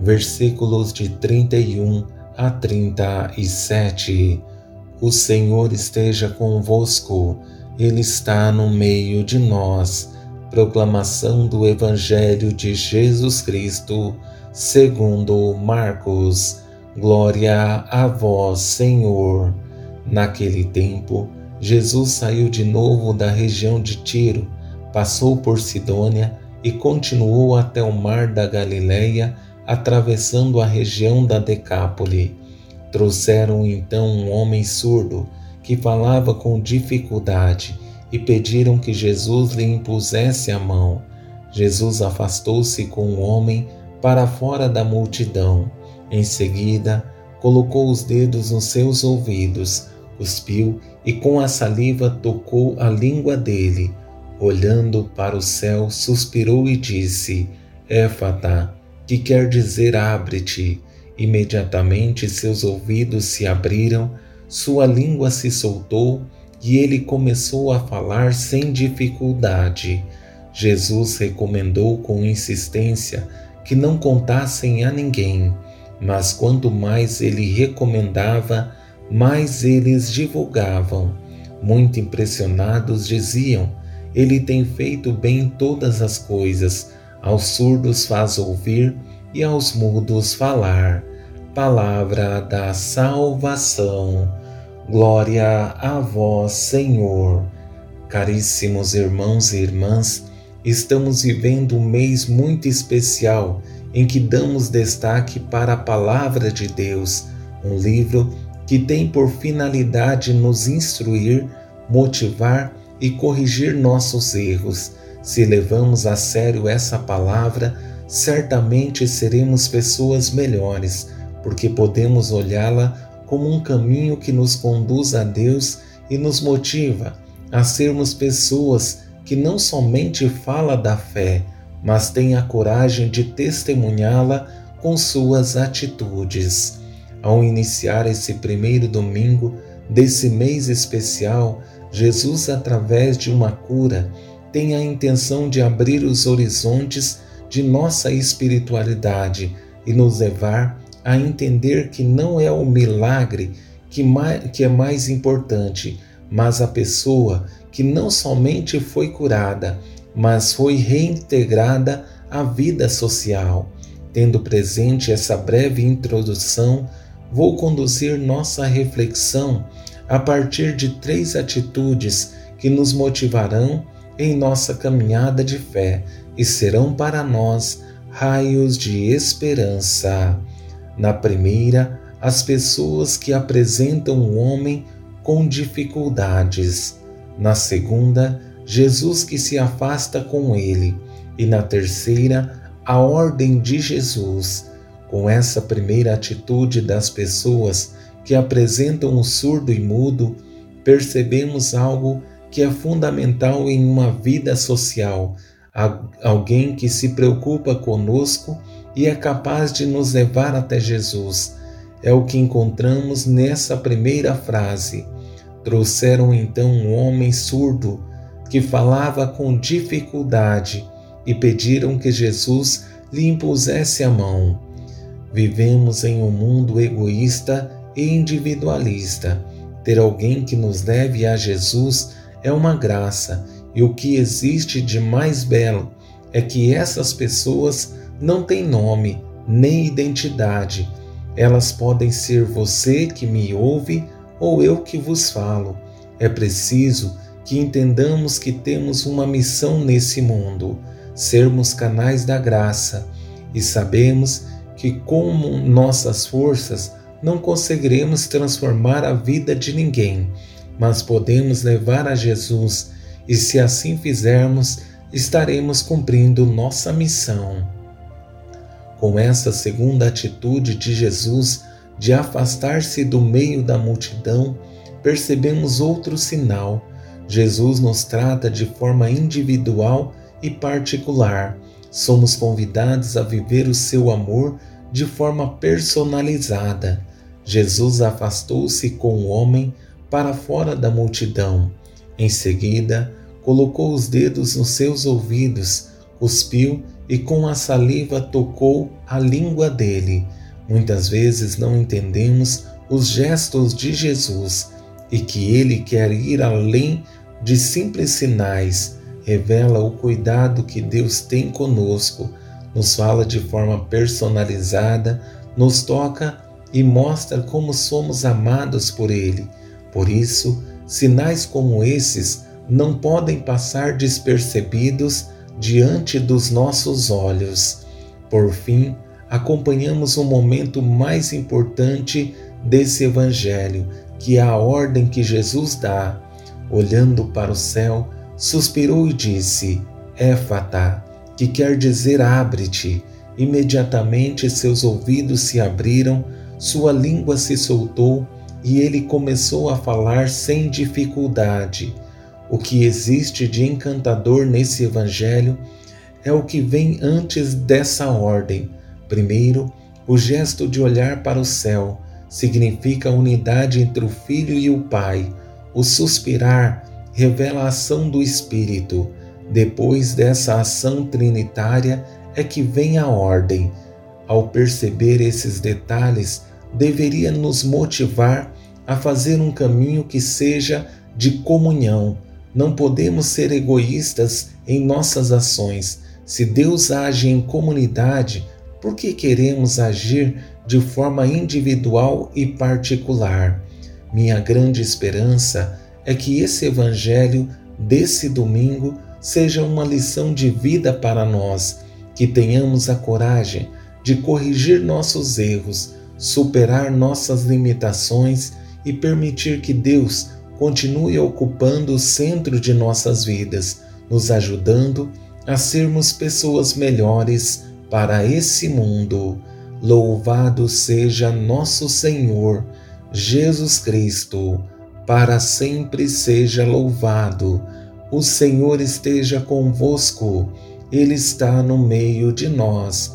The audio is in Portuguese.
versículos de 31 a 37. O Senhor esteja convosco, Ele está no meio de nós. Proclamação do Evangelho de Jesus Cristo, segundo Marcos. Glória a vós, Senhor. Naquele tempo, Jesus saiu de novo da região de Tiro, passou por Sidônia e continuou até o mar da Galileia atravessando a região da Decápole. Trouxeram então um homem surdo que falava com dificuldade e pediram que Jesus lhe impusesse a mão. Jesus afastou-se com o homem para fora da multidão. Em seguida, colocou os dedos nos seus ouvidos, cuspiu e com a saliva tocou a língua dele. Olhando para o céu, suspirou e disse: Éfata, que quer dizer abre-te. Imediatamente seus ouvidos se abriram, sua língua se soltou e ele começou a falar sem dificuldade. Jesus recomendou com insistência que não contassem a ninguém, mas quanto mais ele recomendava, mais eles divulgavam. Muito impressionados diziam: Ele tem feito bem todas as coisas aos surdos faz ouvir e aos mudos falar. Palavra da salvação. Glória a vós, Senhor. Caríssimos irmãos e irmãs, estamos vivendo um mês muito especial em que damos destaque para a Palavra de Deus, um livro que tem por finalidade nos instruir, motivar e corrigir nossos erros se levamos a sério essa palavra, certamente seremos pessoas melhores, porque podemos olhá-la como um caminho que nos conduz a Deus e nos motiva a sermos pessoas que não somente fala da fé, mas tem a coragem de testemunhá-la com suas atitudes. Ao iniciar esse primeiro domingo desse mês especial, Jesus, através de uma cura, tem a intenção de abrir os horizontes de nossa espiritualidade e nos levar a entender que não é o milagre que, que é mais importante, mas a pessoa que não somente foi curada, mas foi reintegrada à vida social. Tendo presente essa breve introdução, vou conduzir nossa reflexão a partir de três atitudes que nos motivarão em nossa caminhada de fé e serão para nós raios de esperança. Na primeira, as pessoas que apresentam o homem com dificuldades. Na segunda, Jesus que se afasta com ele. E na terceira, a ordem de Jesus. Com essa primeira atitude das pessoas que apresentam o surdo e mudo, percebemos algo que é fundamental em uma vida social, alguém que se preocupa conosco e é capaz de nos levar até Jesus. É o que encontramos nessa primeira frase. Trouxeram então um homem surdo que falava com dificuldade e pediram que Jesus lhe impusesse a mão. Vivemos em um mundo egoísta e individualista. Ter alguém que nos leve a Jesus é uma graça, e o que existe de mais belo é que essas pessoas não têm nome nem identidade. Elas podem ser você que me ouve ou eu que vos falo. É preciso que entendamos que temos uma missão nesse mundo, sermos canais da graça, e sabemos que, com nossas forças, não conseguiremos transformar a vida de ninguém mas podemos levar a Jesus e, se assim fizermos, estaremos cumprindo nossa missão. Com essa segunda atitude de Jesus de afastar-se do meio da multidão, percebemos outro sinal. Jesus nos trata de forma individual e particular. Somos convidados a viver o seu amor de forma personalizada. Jesus afastou-se com o homem para fora da multidão. Em seguida, colocou os dedos nos seus ouvidos, cuspiu e com a saliva tocou a língua dele. Muitas vezes não entendemos os gestos de Jesus e que ele quer ir além de simples sinais, revela o cuidado que Deus tem conosco, nos fala de forma personalizada, nos toca e mostra como somos amados por Ele. Por isso, sinais como esses não podem passar despercebidos diante dos nossos olhos. Por fim, acompanhamos o momento mais importante desse Evangelho, que é a ordem que Jesus dá. Olhando para o céu, suspirou e disse: Éfata, que quer dizer abre-te. Imediatamente seus ouvidos se abriram, sua língua se soltou e ele começou a falar sem dificuldade. O que existe de encantador nesse Evangelho é o que vem antes dessa ordem. Primeiro, o gesto de olhar para o céu significa a unidade entre o Filho e o Pai. O suspirar revela a ação do Espírito. Depois dessa ação trinitária é que vem a ordem. Ao perceber esses detalhes, deveria nos motivar a fazer um caminho que seja de comunhão. Não podemos ser egoístas em nossas ações. Se Deus age em comunidade, por que queremos agir de forma individual e particular? Minha grande esperança é que esse Evangelho desse domingo seja uma lição de vida para nós, que tenhamos a coragem de corrigir nossos erros, superar nossas limitações e permitir que Deus continue ocupando o centro de nossas vidas, nos ajudando a sermos pessoas melhores para esse mundo. Louvado seja nosso Senhor Jesus Cristo, para sempre seja louvado. O Senhor esteja convosco, Ele está no meio de nós.